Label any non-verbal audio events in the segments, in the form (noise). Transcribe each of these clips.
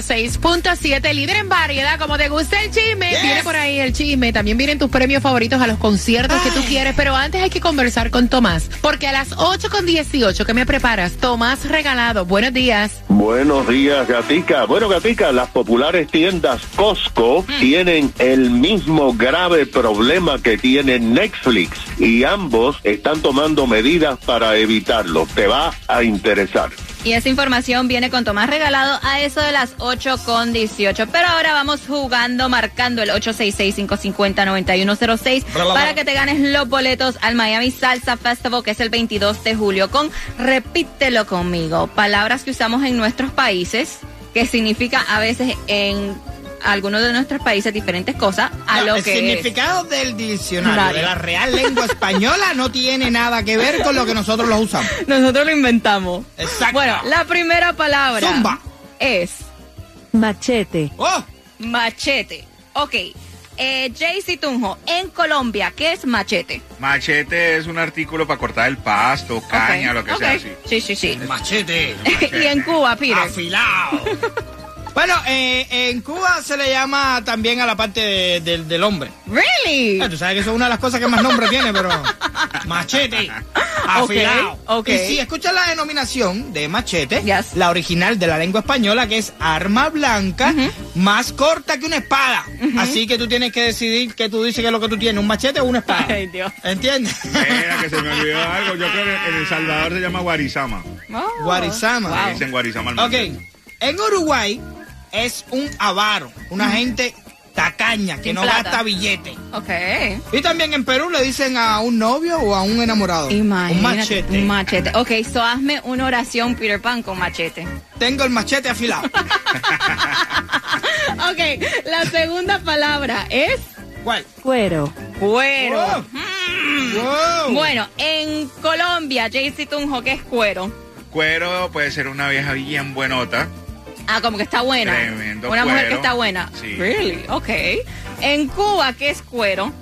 106.7, líder en variedad. Como te gusta el chisme, viene por ahí el chisme. También vienen tus premios favoritos a los conciertos que tú quieres. Pero antes hay que conversar con Tomás. Porque a las 8.18 que me preparas, Tomás Regalado. Buenos días. Buenos días, Gatica. Bueno, Gatica, las populares tiendas Costco tienen el mismo grave problema que tiene Netflix y ambos están tomando medidas para evitarlo. Te va a interesar. Y esa información viene con Tomás Regalado a eso de las 8 con 18. Pero ahora vamos jugando, marcando el 866-550-9106 para que te ganes los boletos al Miami Salsa Festival, que es el 22 de julio. Con repítelo conmigo. Palabras que usamos en nuestros países, que significa a veces en algunos de nuestros países diferentes cosas a No, lo el que significado del diccionario Claro. de la Real Lengua Española no tiene nada que ver con lo que nosotros lo usamos. nosotros lo inventamos. Exacto. Bueno, la primera palabra Zumba. es Machete. ¡Oh! Machete. Ok. Eh, Jaycee Tunjo, en Colombia, ¿qué es machete? Machete es un artículo para cortar el pasto, caña, lo que sea así. Sí, sí, sí. El machete. (laughs) y en Cuba, Peter. Afilado. Bueno, eh, en Cuba se le llama también a la parte de- del- del hombre. Really? Eh, Tú sabes que eso es una de las cosas que más nombre tiene, pero machete, (laughs) afilado. Ok, ok. Y si escuchas la denominación de machete, Yes. la original de la lengua española, que es arma blanca, más corta que una espada. Así que tú tienes que decidir que tú dices que es lo que tú tienes, un machete o una espada. Ay, Dios. ¿Entiendes? Espera, que se me olvidó algo. Yo creo que en El Salvador se llama Guarizama. Oh, Guarizama. wow. Dicen Guarizama al Ok, en Uruguay es un avaro, una gente tacaña que Sin no plata. gasta billete. Ok. Y también en Perú le dicen a un novio o a un enamorado. Imagínate. Un machete. Un machete. Ok, so hazme una oración, Peter Pan, con machete. Tengo el machete afilado. (laughs) ok, la segunda palabra es ¿Cuál? Cuero. cuero. Wow. Wow. Bueno, en Colombia, Jaycee Tunjo, ¿qué es cuero? Cuero puede ser una vieja bien buenota. Ah, como que está buena. Tremendo Una mujer que está buena. Sí. Really? Ok. En Cuba, ¿qué es cuero?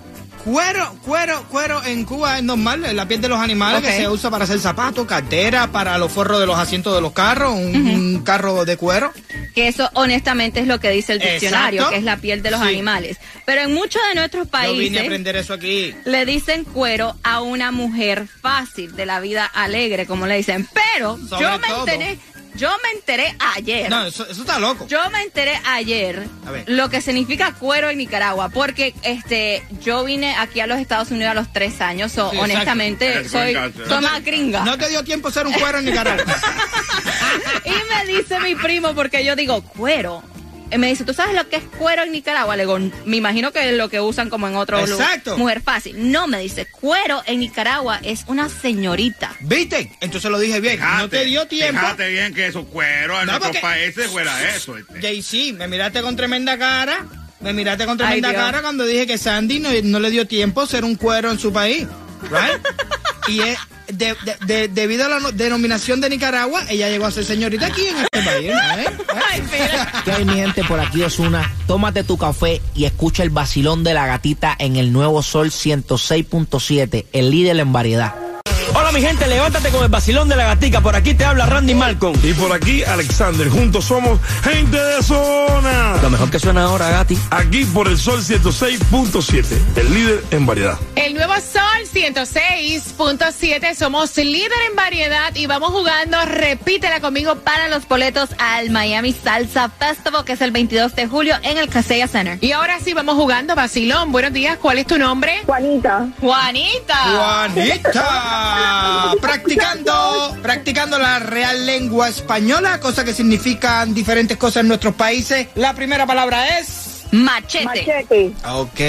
Cuero, cuero, cuero en Cuba es normal, es la piel de los animales que se usa para hacer zapatos, cartera, para los forros de los asientos de los carros, un, un carro de cuero. Que eso honestamente es lo que dice el diccionario, Exacto. que es la piel de los Sí. animales. Pero en muchos de nuestros Yo vine a países aprender eso aquí. le dicen cuero a una mujer fácil, de la vida alegre, como le dicen. Pero Sobre yo me todo. enteré, yo me enteré ayer. No, eso, eso está loco. Yo me enteré ayer A ver. lo que significa cuero en Nicaragua, porque este yo vine aquí a los Estados Unidos a los tres años, so, Sí, honestamente soy, soy ¿no? más gringa. No te dio tiempo ser un cuero en Nicaragua. (laughs) Y me dice mi primo, porque yo digo, cuero. Y me dice, ¿tú sabes lo que es cuero en Nicaragua? Le digo, me imagino que es lo que usan como en otro lugar. Exacto. Mujer fácil. No, me dice, cuero en Nicaragua es una señorita. ¿Viste? Entonces lo dije bien. no te dio tiempo. Fíjate bien que eso cuero en No, nuestros porque- países fuera eso. este. JC, me miraste con tremenda cara. Me miraste con tremenda cara cuando dije que Sandy no, no le dio tiempo ser un cuero en su país. Right? (laughs) y es, de- de- de- debido a la no- denominación de Nicaragua, ella llegó a ser señorita aquí en este país. (laughs) ¿eh? Ay, espera. ¿Qué hay mi gente por aquí Osuna? Tómate tu café y escucha el vacilón de la gatita en el nuevo Sol 106.7, el líder en variedad. Hola mi gente, levántate con el vacilón de la gatica. Por aquí te habla Randy Malcolm. Y por aquí, Alexander. Juntos somos gente de zona. Lo mejor que suena ahora, Gati. Aquí por el Sol 106.7, el líder en variedad. El nuevo Sol 106.7, somos líder en variedad y vamos jugando, repítela conmigo Para los boletos al Miami Salsa Festival, que es el 22 de julio en el Casella Center. Y ahora sí vamos jugando, Basilón. Buenos días, ¿cuál es tu nombre? Juanita. Juanita. Juanita, practicando, practicando la real lengua española, cosa que significan diferentes cosas en nuestros países. La primera palabra es Machete. Machete. Ok.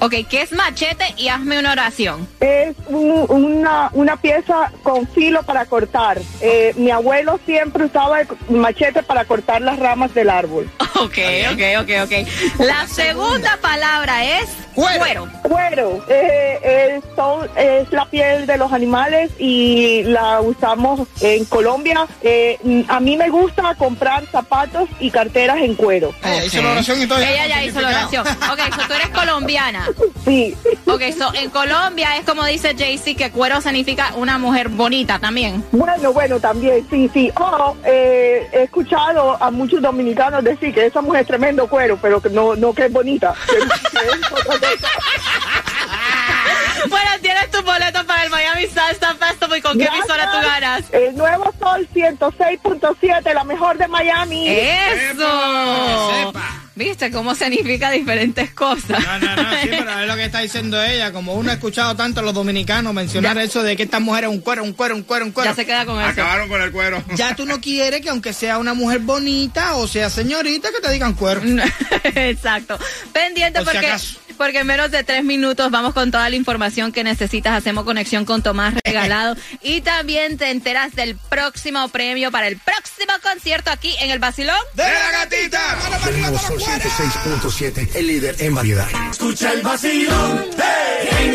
Ok, ¿qué es machete? Y hazme una oración. Es un- una, una pieza con filo para cortar. Eh, mi abuelo siempre usaba el machete para cortar las ramas del árbol. Ok, ok, ok, ok. La segunda palabra es cuero. Cuero. Eh, eh, son- es la piel de los animales y la usamos en Colombia. Eh, a mí me gusta comprar zapatos y carteras en cuero. Ella hizo la oración y todo. Ella ya hizo la oración. Ok, so tú eres colombiana. (laughs) Sí. Ok, so en Colombia es como dice Jaycee que cuero significa una mujer bonita también. Bueno, bueno, también, sí, sí. O eh, he escuchado a muchos dominicanos decir que esa mujer es tremendo cuero, pero que no, no que es bonita. Que- (laughs) que es otra cosa. (laughs) Bueno, tienes tu boleto para el Miami Salsa Festival. ¿Y con qué emisora tú ganas? El nuevo Sol 106.7, la mejor de Miami. ¡Eso! ¿Viste cómo significa diferentes cosas? No, no, no, sí, pero es lo que está diciendo ella. Como uno ha escuchado tanto a los dominicanos mencionar eso de que esta mujer es un cuero, un cuero, un cuero, un cuero. Ya se queda con eso. Acabaron con el cuero. (laughs) Ya tú no quieres que aunque sea una mujer bonita o sea señorita que te digan cuero. (laughs) Exacto. Pendiente si porque, acaso. Porque en menos de tres minutos vamos con toda la información que necesitas. Hacemos conexión con Tomás (laughs) Regalado. y también te enteras del próximo premio para el próximo concierto aquí en el Basilón. ¡De la gatita! El nuevo Sol 106.7, el líder en variedad. Escucha el vacilón en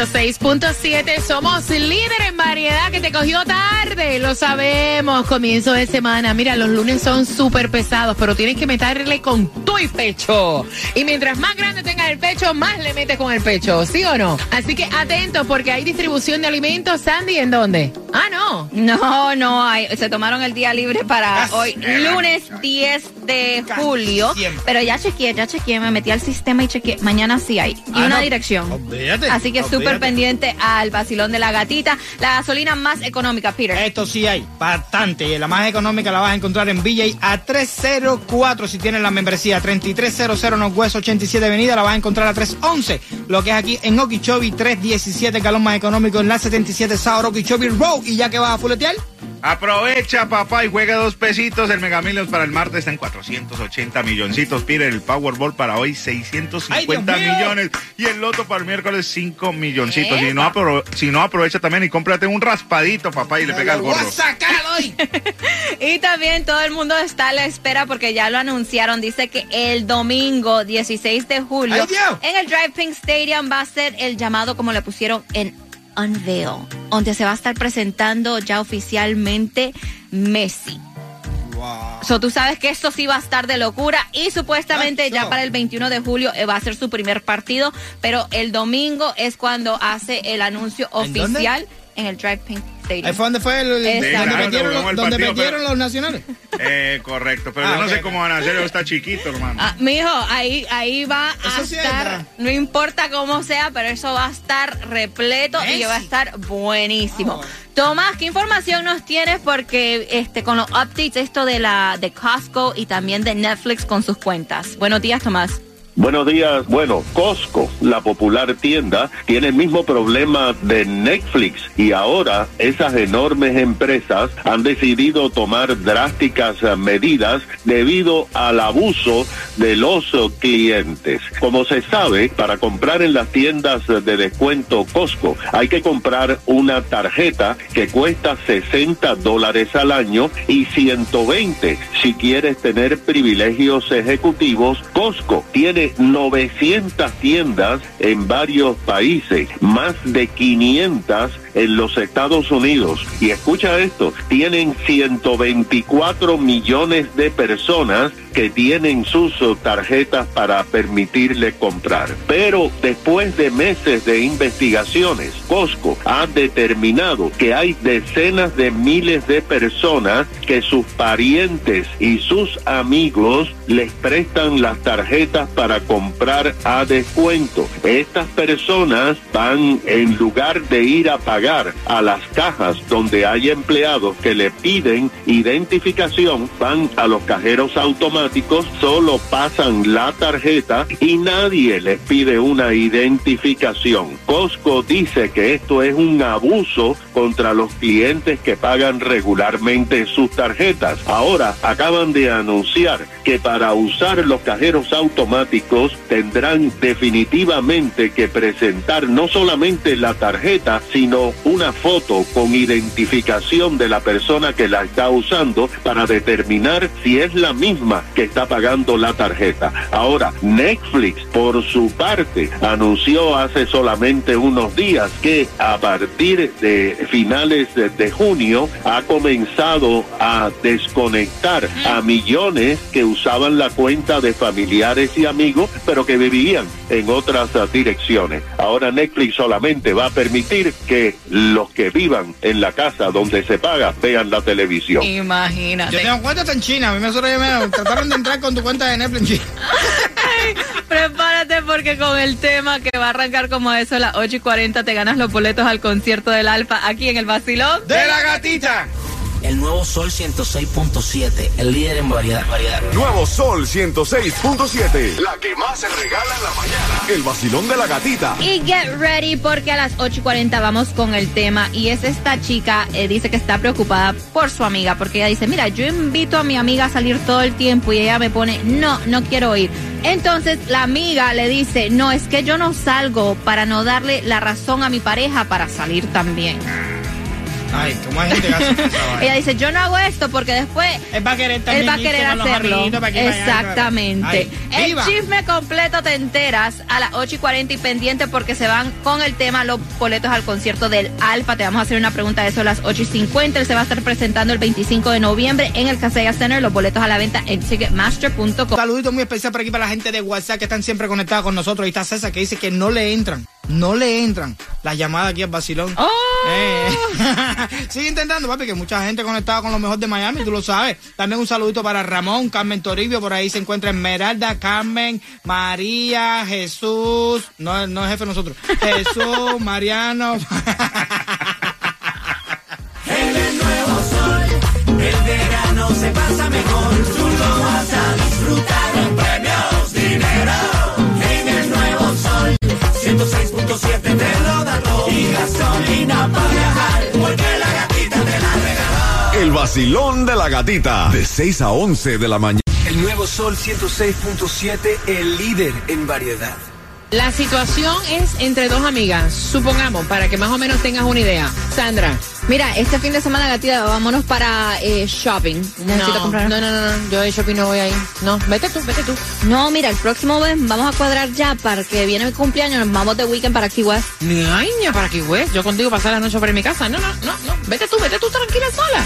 106.7. Somos líder en variedad que te cogió tarde. Lo sabemos. Comienzo de semana. Mira, los lunes son súper pesados, pero tienes que meterle con tu pecho. Y mientras más grande tengas el pecho, más le metes con el pecho. ¿Sí o no? Así que atento porque hay distribución de alimentos. Sandy, ¿en dónde? Ah, no. No, no, hay, se tomaron el día libre para Casi. hoy, lunes 10 de julio. siempre. Pero ya chequeé, ya chequeé, me metí al sistema y chequeé. Mañana sí hay. Y Ah, una no. dirección. Así que súper pendiente al vacilón de la gatita. La gasolina más económica, Peter. Esto sí hay, bastante. Y la más económica la vas a encontrar en BJ a 304 si tienes la membresía. 3300 Northwest 87 Avenida la vas a encontrar a 311. Lo que es aquí en Okeechobee, 317 el galón más económico en la 77 South Okeechobee Road. Y ya que vas a fuletear, Aprovecha, papá, y juega dos pesitos. El Mega Millions para el martes está en 480 milloncitos. Pide el Powerball para hoy, 650 ¡Ay, millones. Y el Loto para el miércoles, 5 milloncitos. Si no, si no, aprovecha también y cómprate un raspadito, papá, y le pega el gorro. hoy. (laughs) Y también todo el mundo está a la espera porque ya lo anunciaron. Dice que el domingo 16 de julio en el Drive Pink Stadium va a ser el llamado, como le pusieron, en Unveil, donde se va a estar presentando ya oficialmente Messi. So, tú sabes que esto sí va a estar de locura y supuestamente ya so. para el 21 de julio eh, va a ser su primer partido, pero el domingo es cuando hace el anuncio oficial en el Drive Pink Stadium. Ahí fue donde fue el, Exacto. donde claro, metieron, los- el donde partido, metieron pero- los nacionales. (laughs) Eh, correcto, pero Ah, yo no sé cómo van a hacer, está chiquito, hermano. Ah, mijo, ahí, ahí va a Eso sí estar, no importa cómo sea, pero eso va a estar repleto y Messi. va a estar buenísimo. Vamos. Tomás, ¿qué información nos tienes? Porque este con los updates esto de la de Costco y también de Netflix con sus cuentas. Buenos días, Tomás. Buenos días. Bueno, Costco, la popular tienda, tiene el mismo problema de Netflix y ahora esas enormes empresas han decidido tomar drásticas medidas debido al abuso de los clientes. Como se sabe, para comprar en las tiendas de descuento Costco hay que comprar una tarjeta que cuesta 60 dólares al año y 120 si quieres tener privilegios ejecutivos. Costco tiene 900 tiendas en varios países, más de 500 en los Estados Unidos. Y escucha esto, tienen 124 millones de personas que tienen sus tarjetas para permitirle comprar. Pero después de meses de investigaciones, Costco ha determinado que hay decenas de miles de personas que sus parientes y sus amigos les prestan las tarjetas para comprar a descuento. Estas personas van, en lugar de ir a pagar a las cajas donde hay empleados que le piden identificación, van a los cajeros automáticos, solo pasan la tarjeta y nadie les pide una identificación. Costco dice que esto es un abuso contra los clientes que pagan regularmente sus tarjetas. Ahora acaban de anunciar que para usar los cajeros automáticos tendrán definitivamente que presentar no solamente la tarjeta, sino una foto con identificación de la persona que la está usando para determinar si es la misma que está pagando la tarjeta. Ahora, Netflix, por su parte, anunció hace solamente unos días que a partir de finales de, junio ha comenzado a desconectar a millones que usaban la cuenta de familiares y amigos, pero que vivían en otras direcciones. Ahora Netflix solamente va a permitir que los que vivan en la casa donde se paga vean la televisión. Imagínate. Yo tengo cuenta en China, a mí me trataron de entrar con tu cuenta de Netflix en China. Prepárate porque con el tema que va a arrancar como eso a las 8 y 40 te ganas los boletos al concierto del Alfa aquí en el Vacilón. ¡De la gatita! El nuevo Sol 106.7, el líder en variedad. variedad. Nuevo Sol 106.7. La que más se regala en la mañana. El vacilón de la gatita. Y get ready porque a las 8 y 40 vamos con el tema y es esta chica, eh, dice que está preocupada por su amiga porque ella dice, mira, yo invito a mi amiga a salir todo el tiempo y ella me pone, no, no quiero ir. Entonces la amiga le dice, no, es que yo no salgo para no darle la razón a mi pareja para salir también. Ay, ¿cómo hay gente que hace esa? (laughs) Ella dice, yo no hago esto porque después Él va a querer también va a hacerlo. para Exactamente. Ay, el chisme completo te enteras a las 8 y 40 y pendiente porque se van con el tema los boletos al concierto del Alfa. Te vamos a hacer una pregunta de eso a las 8 y 50. Él se va a estar presentando el 25 de noviembre en el Casella Center. Los boletos a la venta en ticketmaster.com. Saludito muy especial por aquí para la gente de WhatsApp que están siempre conectados con nosotros. Ahí está César que dice que no le entran, no le entran las llamadas aquí al vacilón. ¡Oh! Eh. (laughs) Sigue intentando, papi, que mucha gente conectada con lo mejor de Miami, tú lo sabes. También un saludito para Ramón, Carmen Toribio, por ahí se encuentra Esmeralda, Carmen, María, Jesús, no, no es jefe de nosotros, Jesús, (laughs) Mariano. (laughs) vacilón de la gatita. De 6 a 11 de la mañana. El nuevo Sol 106.7, el líder en variedad. La situación es entre dos amigas, supongamos, para que más o menos tengas una idea. Sandra. Mira, este fin de semana, gatita, vámonos para eh, shopping. Necesito No, comprar. no, no, no, no, yo de shopping no voy ahí. No, vete tú, vete tú. No, mira, el próximo mes vamos a cuadrar ya para que viene mi cumpleaños. Nos vamos de weekend para Key West. Ni ay, ña, para que güey, yo contigo pasar la noche por mi casa. No, no, no, no. Vete tú, vete tú tranquila sola.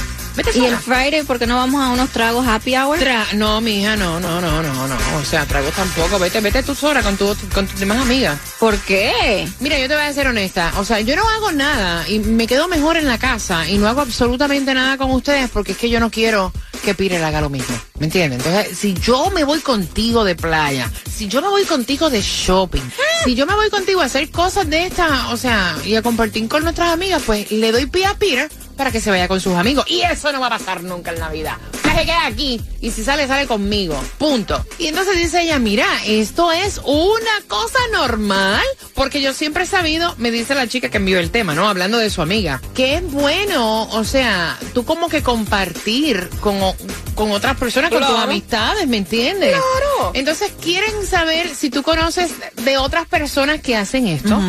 Y el. Friday, ¿por qué no vamos a unos tragos happy hour? Tra- no, mija, no, no, no, no, no. O sea, tragos tampoco. Vete, vete tú sola con tu, con tus demás amigas. ¿Por qué? Mira, yo te voy a ser honesta. O sea, yo no hago nada y me quedo mejor en la casa y no hago absolutamente nada con ustedes porque es que yo no quiero que Pire le haga lo mismo. ¿Me entiendes? Entonces, si yo me voy contigo de playa, si yo me voy contigo de shopping, si yo me voy contigo a hacer cosas de esta, o sea, y a compartir con nuestras amigas, pues le doy pie a Peter para que se vaya con sus amigos. Y eso no va a pasar nunca en la vida. Que se quede aquí. Y si sale, sale conmigo. Punto. Y entonces dice ella, mira, esto es una cosa normal. Porque yo siempre he sabido, me dice la chica que envió el tema, ¿no? Hablando de su amiga. Que es bueno, o sea, tú como que compartir con, con otras personas, con tus amistades, ¿me entiendes? Claro. Entonces quieren saber si tú conoces de otras personas que hacen esto.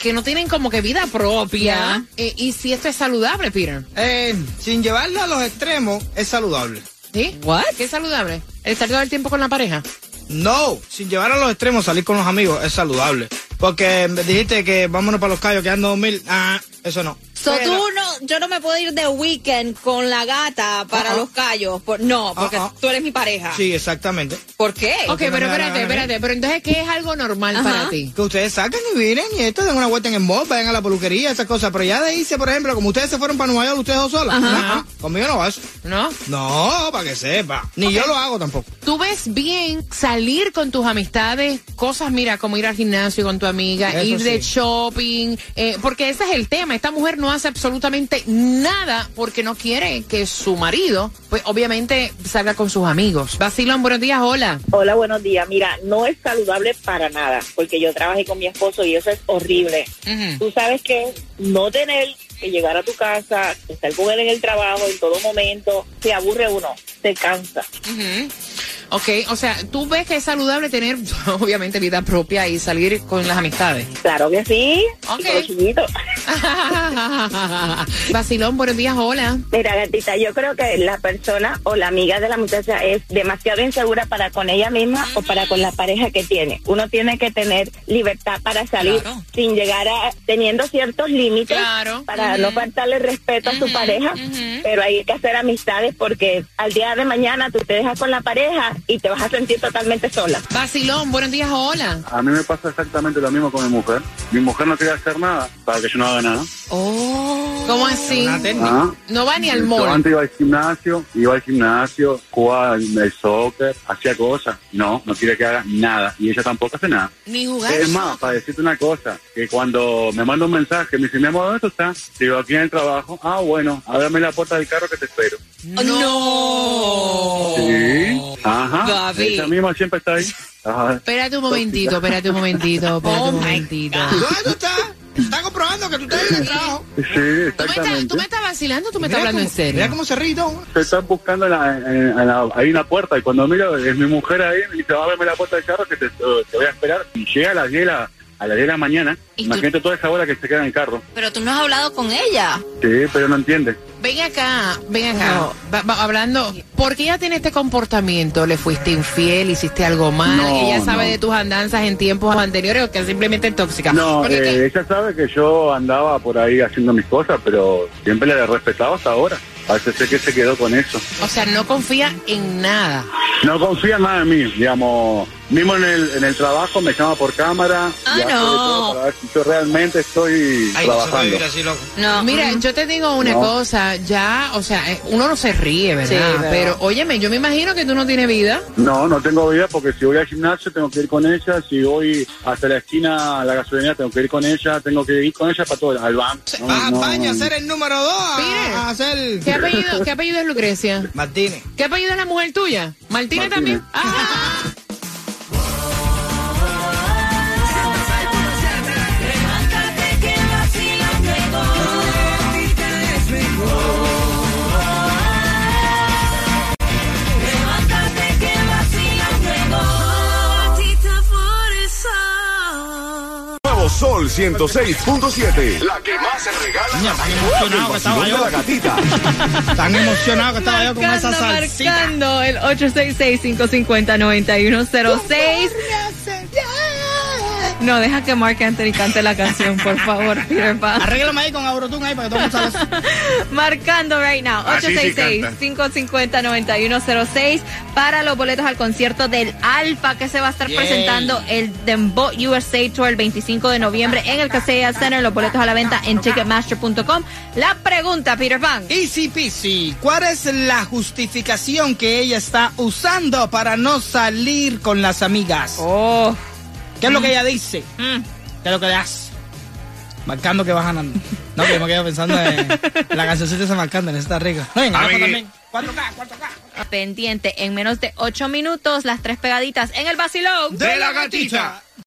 Que no tienen como que vida propia. eh, y si esto es saludable, Peter. Eh, sin llevarlo a los extremos, es saludable. ¿Sí? ¿What? ¿Qué es saludable? ¿El estar todo el tiempo con la pareja? No, sin llevar a los extremos, salir con los amigos es saludable. Porque me dijiste que vámonos para los callos, que ando mil. Ah, eso no. So, Pero- tú no, yo no me puedo ir de weekend con la gata para Ah, ah. los callos. Por- no, porque Ah, ah. tú eres mi pareja. Sí, exactamente. ¿Por qué? Ok, Porque no pero espérate, espérate. Pero entonces, ¿qué es algo normal Ajá. para ti? Que ustedes sacan y miren y esto den una vuelta en el mall, vayan a la peluquería, esas cosas. Pero ya de irse, por ejemplo, como ustedes se fueron para Nueva York, ustedes dos solas. Ajá. No, conmigo no va eso. ¿No? No, para que sepa. Ni yo lo hago tampoco. Tú ves bien salir con tus amistades, cosas, mira, como ir al gimnasio con tu amiga, Eso ir de shopping, eh, porque ese es el tema. Esta mujer no hace absolutamente nada porque no quiere que su marido, pues obviamente, salga con sus amigos. Basilón, buenos días, hola. Hola, buenos días. Mira, no es saludable para nada, porque yo trabajé con mi esposo y eso es horrible. Tú sabes que no tener que llegar a tu casa, estar con él en el trabajo en todo momento, se aburre uno, se cansa. Ujú. Ok, o sea, tú ves que es saludable tener, (laughs) obviamente, vida propia y salir con las amistades. Claro que sí. Ok. (laughs) Basilón, buenos días, hola. Mira, gatita, yo creo que la persona o la amiga de la muchacha es demasiado insegura para con ella misma o para con la pareja que tiene. Uno tiene que tener libertad para salir sin llegar a teniendo ciertos límites Claro. para Ujú. no faltarle respeto a su pareja, pero hay que hacer amistades porque al día de mañana tú te dejas con la pareja y te vas a sentir totalmente sola. Basilón, buenos días, hola. A mí me pasa exactamente lo mismo con mi mujer. Mi mujer no quiere hacer nada para que yo no haga nada. Oh. ¿Cómo así? Ah. No va ni al Yo mall. antes iba al gimnasio, iba al gimnasio, jugaba el soccer, hacía cosas. No, no quiere que haga nada. Y ella tampoco hace nada. Ni jugar. Es más, para decirte una cosa, que cuando me manda un mensaje, me dice, mi amor, ¿dónde tú estás? Digo, aquí en el trabajo. Ah, bueno, ábrame la puerta del carro que te espero. No. Sí. Ajá. Gaby. Ella misma siempre está ahí. Ajá. Espérate un momentito, espérate un momentito, espérate Oh un momentito. ¿Dónde tú estás? Está comprobando que tú estás en el trabajo. Sí, ¿Tú me, estás, exactamente. ¿Tú me estás vacilando o tú me estás hablando en serio? Mira cómo se ríe y todo. Se están buscando en la, en- en la- ahí una puerta y cuando miro es mi mujer ahí me dice, ábreme la puerta del carro que te, te voy a esperar. Y llega a las 10 de la, a las 10 de la mañana. ¿Y tú? Imagínate toda esa hora que se queda en el carro. Pero tú no has hablado con ella. Sí, pero no entiende. Ven acá, ven acá. Va- va- hablando, ¿por qué ella tiene este comportamiento? ¿Le fuiste infiel? ¿Hiciste algo mal? No, ¿Ella sabe no. de tus andanzas en tiempos anteriores o que es simplemente tóxica? No, eh, ella sabe que yo andaba por ahí haciendo mis cosas, pero siempre le he respetado hasta ahora. Parece ser que se quedó con eso. o sea, no confía en nada. No confía nada en mí, digamos. Mismo en el, en el trabajo me llama por cámara. Ah, no. todo para ver si yo realmente estoy Ay, no trabajando. así, loco. No, mira, yo te digo una No. cosa, ya, o sea, eh, uno no se ríe, ¿verdad? Sí, pero- pero, óyeme, yo me imagino que tú no tienes vida. No, no tengo vida porque si voy al gimnasio tengo que ir con ella, si voy hasta la esquina a la gasolinera tengo que ir con ella, tengo que ir con ella para todo, al banco. No, Vas a no. España a ser el número dos, a, Mire. a hacer... ¿Qué apellido, ¿Qué apellido es Lucrecia? Martínez. ¿Qué apellido es la mujer tuya? ¿Martínez, también? Ah. 106.7. La que más se regala. El emocionado que estaba de yo. la gatita. (laughs) Tan emocionado que estaba yo con esa salsita. marcando el 866-550-9106. No, deja que Mark Anthony cante la canción, por favor, (laughs) Peter Pan. Arréglame ahí con Aurotune ahí para que todo el mundo salga. (laughs) Marcando right now. Así sí canta. 866-550-9106 para los boletos al concierto del Alfa que se va a estar Yay. presentando el Dembo USA Tour el 25 de noviembre en el Casella Center. Los boletos a la venta en Ticketmaster.com. La pregunta, Peter Pan. Easy peasy. ¿Cuál es la justificación que ella está usando para no salir con las amigas? Oh. ¿Qué es lo que ella dice? Mm. ¿Qué es lo que le hace? Marcando que va ganando. No, que yo me quedo pensando en la cancioncita esa marcando, en esta rica. No, otro también. 4K, 4K. Pendiente en menos de 8 minutos, las tres pegaditas en el vacilón De la gatita.